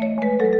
Thank you.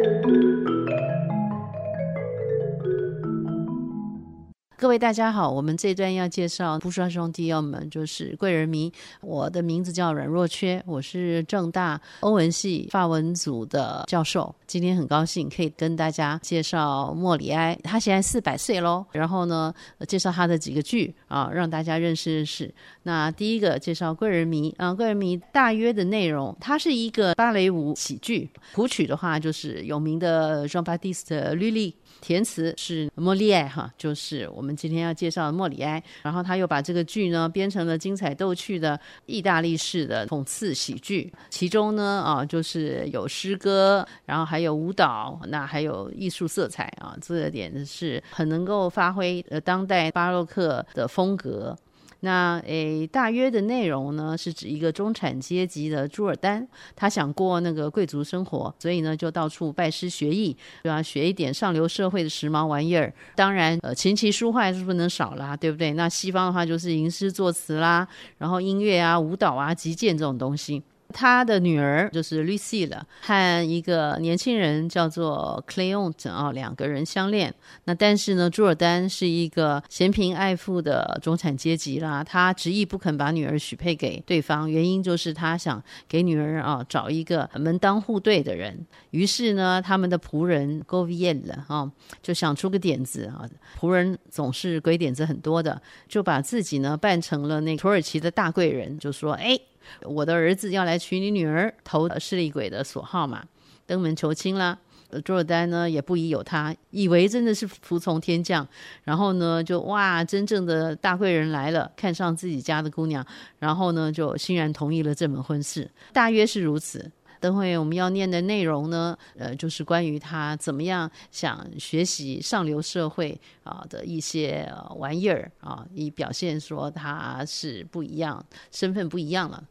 各位大家好，我们这段要介绍不刷兄弟要们就是贵人迷。我的名字叫阮若缺，我是正大欧文系法文组的教授。今天很高兴可以跟大家介绍莫里埃，他现在四百岁喽。然后呢，介绍他的几个剧啊，让大家认识认识。那第一个介绍贵人迷啊，贵人迷大约的内容，它是一个芭蕾舞喜剧，谱曲的话就是有名的 Jean Baptiste 吕利。填词是莫里埃哈，就是我们今天要介绍莫里埃。然后他又把这个剧呢编成了精彩逗趣的意大利式的讽刺喜剧，其中呢啊就是有诗歌，然后还有舞蹈，那还有艺术色彩啊，这点是很能够发挥呃当代巴洛克的风格。那诶，大约的内容呢，是指一个中产阶级的朱尔丹，他想过那个贵族生活，所以呢，就到处拜师学艺，对吧？学一点上流社会的时髦玩意儿。当然，呃，琴棋书画是不能少啦，对不对？那西方的话就是吟诗作词啦，然后音乐啊、舞蹈啊、击剑这种东西。他的女儿就是 Lucy 了，和一个年轻人叫做 Cleont 啊，两个人相恋。那但是呢，朱尔丹是一个嫌贫爱富的中产阶级啦，他执意不肯把女儿许配给对方，原因就是他想给女儿啊找一个门当户对的人。于是呢，他们的仆人 g o v i e l 啊就想出个点子啊，仆人总是鬼点子很多的，就把自己呢扮成了那土耳其的大贵人，就说哎。我的儿子要来娶你女儿，投势利鬼的所好嘛，登门求亲啦。朱尔丹呢也不疑有他，以为真的是服从天降，然后呢就哇，真正的大贵人来了，看上自己家的姑娘，然后呢就欣然同意了这门婚事，大约是如此。等会我们要念的内容呢，呃，就是关于他怎么样想学习上流社会啊的一些玩意儿啊，以表现说他是不一样，身份不一样了。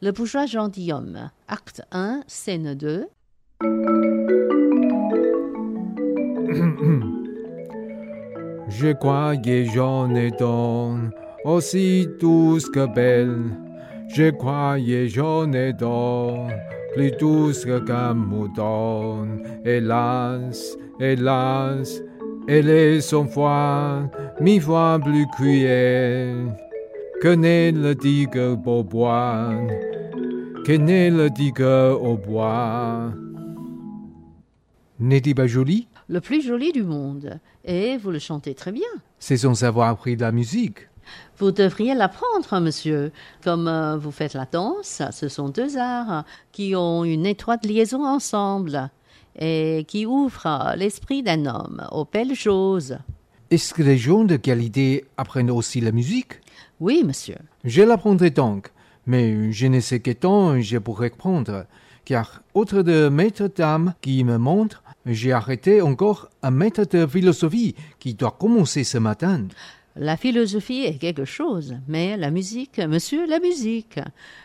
Le bourgeois gentilhomme, acte 1, scène 2. Je croyais j'en ai don aussi douce que belle. Je croyais j'en ai don plus douce que Camoudon. Hélas, hélas, elle est son foi, mi fois plus cruelle que n'est le digue bois, que n'est le digue au bois? N'est-il pas joli? Le plus joli du monde. Et vous le chantez très bien. C'est son savoir appris de la musique. Vous devriez l'apprendre, monsieur. Comme euh, vous faites la danse, ce sont deux arts qui ont une étroite liaison ensemble et qui ouvrent l'esprit d'un homme aux belles choses. Est-ce que les gens de qualité apprennent aussi la musique? Oui, monsieur. Je l'apprendrai donc, mais je ne sais quel temps je pourrai prendre, car autre de maître dame qui me montre, j'ai arrêté encore un maître de philosophie qui doit commencer ce matin. La philosophie est quelque chose, mais la musique, monsieur, la musique.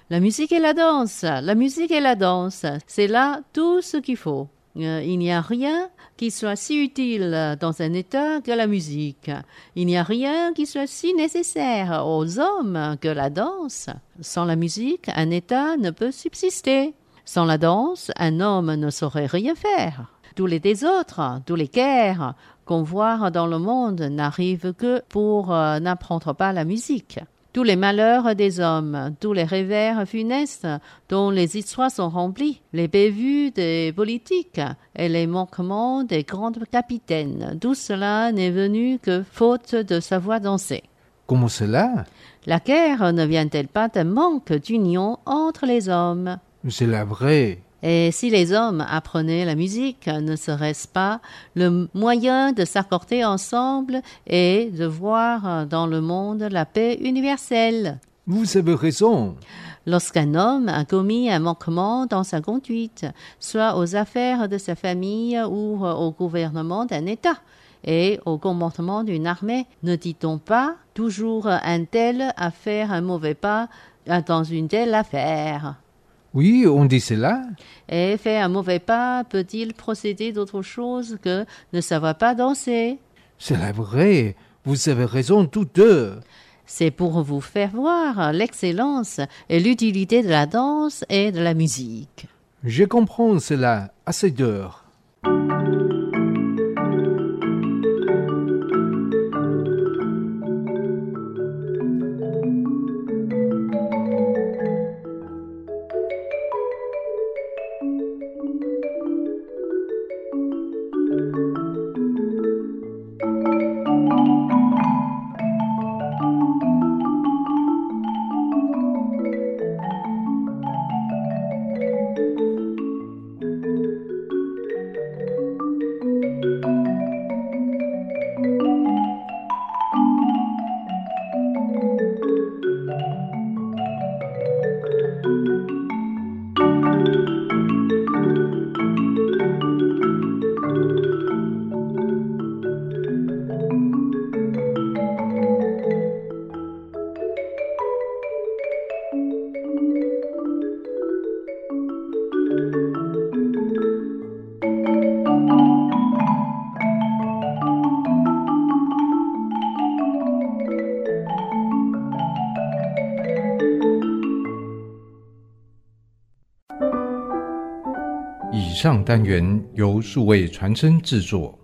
La musique et la danse, la musique et la danse, c'est là tout ce qu'il faut. Euh, il n'y a rien qui soit si utile dans un État que la musique. Il n'y a rien qui soit si nécessaire aux hommes que la danse. Sans la musique, un État ne peut subsister. Sans la danse, un homme ne saurait rien faire. Tous les désordres, tous les guerres qu'on voit dans le monde n'arrivent que pour euh, n'apprendre pas la musique. Tous les malheurs des hommes, tous les revers funestes dont les histoires sont remplies, les bévues des politiques et les manquements des grands capitaines, tout cela n'est venu que faute de savoir danser. Comment cela? La guerre ne vient-elle pas d'un manque d'union entre les hommes? C'est la vraie. Et si les hommes apprenaient la musique, ne serait-ce pas le moyen de s'accorder ensemble et de voir dans le monde la paix universelle? Vous avez raison. Lorsqu'un homme a commis un manquement dans sa conduite, soit aux affaires de sa famille ou au gouvernement d'un État, et au comportement d'une armée, ne dit-on pas toujours un tel a fait un mauvais pas dans une telle affaire? Oui, on dit cela. Et faire un mauvais pas peut-il procéder d'autre chose que ne savoir pas danser? C'est vrai, vous avez raison toutes deux. C'est pour vous faire voir l'excellence et l'utilité de la danse et de la musique. Je comprends cela assez d'heures. 上单元由数位传真制作。